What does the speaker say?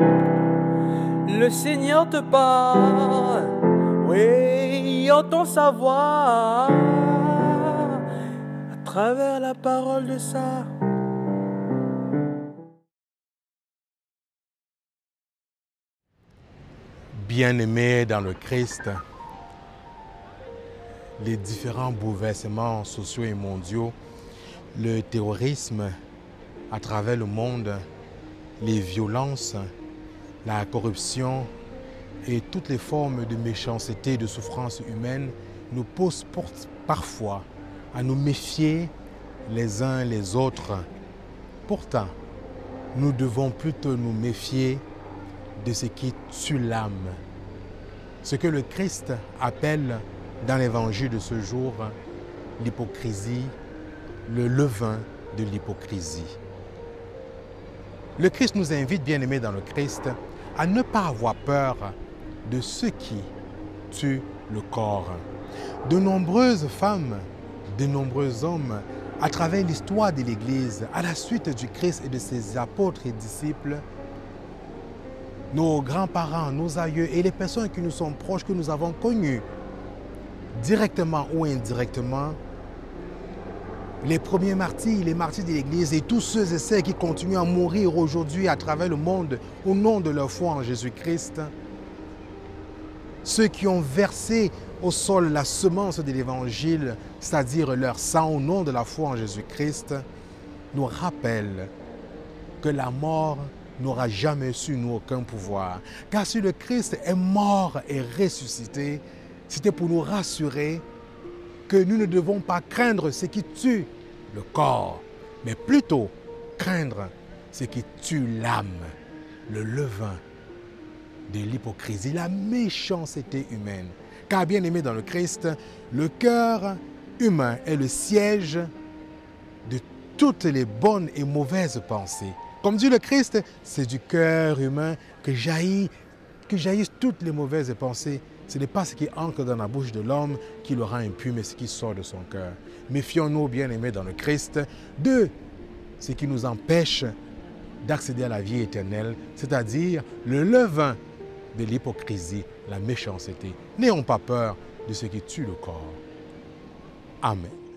Le Seigneur te parle, oui, entend sa voix à travers la parole de ça. Bien-aimés dans le Christ, les différents bouleversements sociaux et mondiaux, le terrorisme à travers le monde, les violences, la corruption et toutes les formes de méchanceté et de souffrance humaine nous poussent parfois à nous méfier les uns les autres. Pourtant, nous devons plutôt nous méfier de ce qui tue l'âme. Ce que le Christ appelle dans l'évangile de ce jour l'hypocrisie, le levain de l'hypocrisie. Le Christ nous invite, bien aimés dans le Christ, à ne pas avoir peur de ce qui tue le corps. De nombreuses femmes, de nombreux hommes, à travers l'histoire de l'Église, à la suite du Christ et de ses apôtres et disciples, nos grands-parents, nos aïeux et les personnes qui nous sont proches, que nous avons connues, directement ou indirectement, les premiers martyrs, les martyrs de l'Église et tous ceux et celles qui continuent à mourir aujourd'hui à travers le monde au nom de leur foi en Jésus-Christ, ceux qui ont versé au sol la semence de l'Évangile, c'est-à-dire leur sang au nom de la foi en Jésus-Christ, nous rappellent que la mort n'aura jamais su nous aucun pouvoir. Car si le Christ est mort et ressuscité, c'était pour nous rassurer que nous ne devons pas craindre ce qui tue le corps, mais plutôt craindre ce qui tue l'âme, le levain de l'hypocrisie, la méchanceté humaine. Car bien aimé dans le Christ, le cœur humain est le siège de toutes les bonnes et mauvaises pensées. Comme dit le Christ, c'est du cœur humain que, jaillit, que jaillissent toutes les mauvaises pensées. Ce n'est pas ce qui entre dans la bouche de l'homme qui le rend impur, mais ce qui sort de son cœur. Méfions-nous, bien-aimés dans le Christ, de ce qui nous empêche d'accéder à la vie éternelle, c'est-à-dire le levain de l'hypocrisie, la méchanceté. N'ayons pas peur de ce qui tue le corps. Amen.